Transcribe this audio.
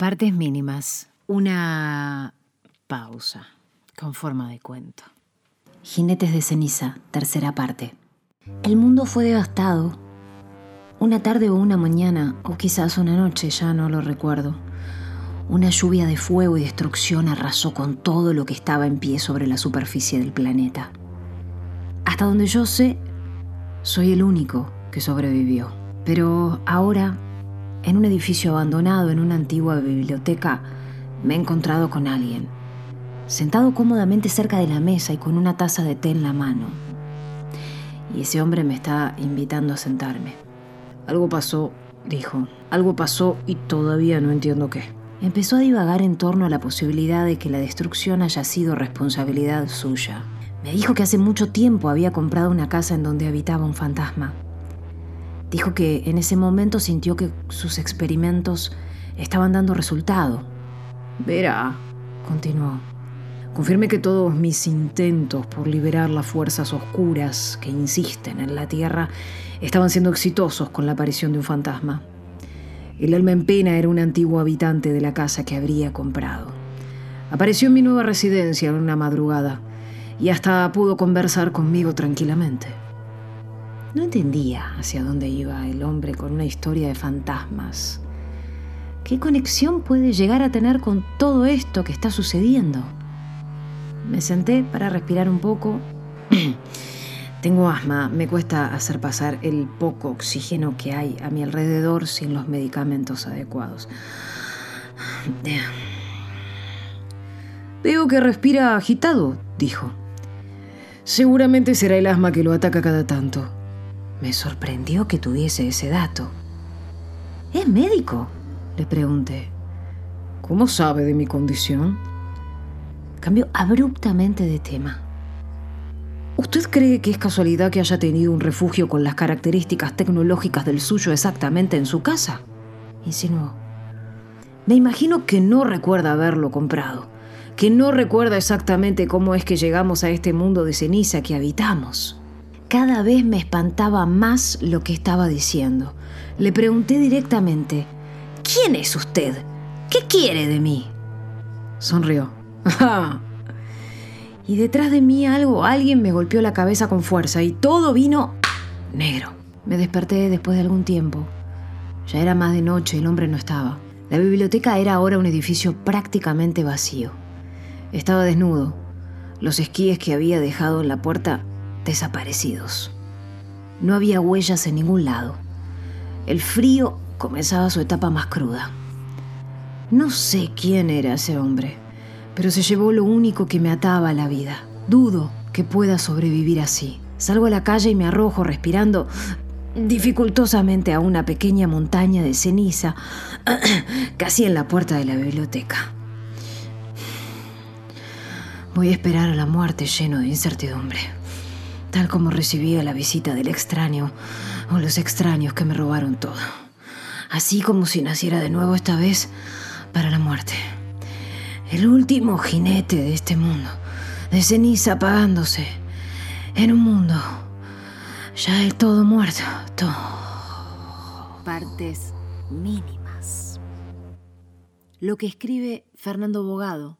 Partes mínimas. Una pausa con forma de cuento. Jinetes de ceniza, tercera parte. El mundo fue devastado. Una tarde o una mañana, o quizás una noche, ya no lo recuerdo. Una lluvia de fuego y destrucción arrasó con todo lo que estaba en pie sobre la superficie del planeta. Hasta donde yo sé, soy el único que sobrevivió. Pero ahora en un edificio abandonado en una antigua biblioteca, me he encontrado con alguien, sentado cómodamente cerca de la mesa y con una taza de té en la mano. Y ese hombre me está invitando a sentarme. Algo pasó, dijo. Algo pasó y todavía no entiendo qué. Empezó a divagar en torno a la posibilidad de que la destrucción haya sido responsabilidad suya. Me dijo que hace mucho tiempo había comprado una casa en donde habitaba un fantasma Dijo que en ese momento sintió que sus experimentos estaban dando resultado. Verá, continuó. Confirme que todos mis intentos por liberar las fuerzas oscuras que insisten en la Tierra estaban siendo exitosos con la aparición de un fantasma. El alma en pena era un antiguo habitante de la casa que habría comprado. Apareció en mi nueva residencia en una madrugada y hasta pudo conversar conmigo tranquilamente. No entendía hacia dónde iba el hombre con una historia de fantasmas. ¿Qué conexión puede llegar a tener con todo esto que está sucediendo? Me senté para respirar un poco. Tengo asma, me cuesta hacer pasar el poco oxígeno que hay a mi alrededor sin los medicamentos adecuados. Veo que respira agitado, dijo. Seguramente será el asma que lo ataca cada tanto. Me sorprendió que tuviese ese dato. ¿Es médico? Le pregunté. ¿Cómo sabe de mi condición? Cambió abruptamente de tema. ¿Usted cree que es casualidad que haya tenido un refugio con las características tecnológicas del suyo exactamente en su casa? Insinuó. Me imagino que no recuerda haberlo comprado, que no recuerda exactamente cómo es que llegamos a este mundo de ceniza que habitamos. Cada vez me espantaba más lo que estaba diciendo. Le pregunté directamente, ¿quién es usted? ¿Qué quiere de mí? Sonrió. y detrás de mí algo, alguien me golpeó la cabeza con fuerza y todo vino negro. Me desperté después de algún tiempo. Ya era más de noche, el hombre no estaba. La biblioteca era ahora un edificio prácticamente vacío. Estaba desnudo. Los esquíes que había dejado en la puerta desaparecidos. No había huellas en ningún lado. El frío comenzaba su etapa más cruda. No sé quién era ese hombre, pero se llevó lo único que me ataba a la vida. Dudo que pueda sobrevivir así. Salgo a la calle y me arrojo respirando dificultosamente a una pequeña montaña de ceniza, casi en la puerta de la biblioteca. Voy a esperar a la muerte lleno de incertidumbre tal como recibía la visita del extraño o los extraños que me robaron todo. Así como si naciera de nuevo esta vez para la muerte. El último jinete de este mundo, de ceniza apagándose, en un mundo ya del todo muerto, todo. Partes mínimas. Lo que escribe Fernando Bogado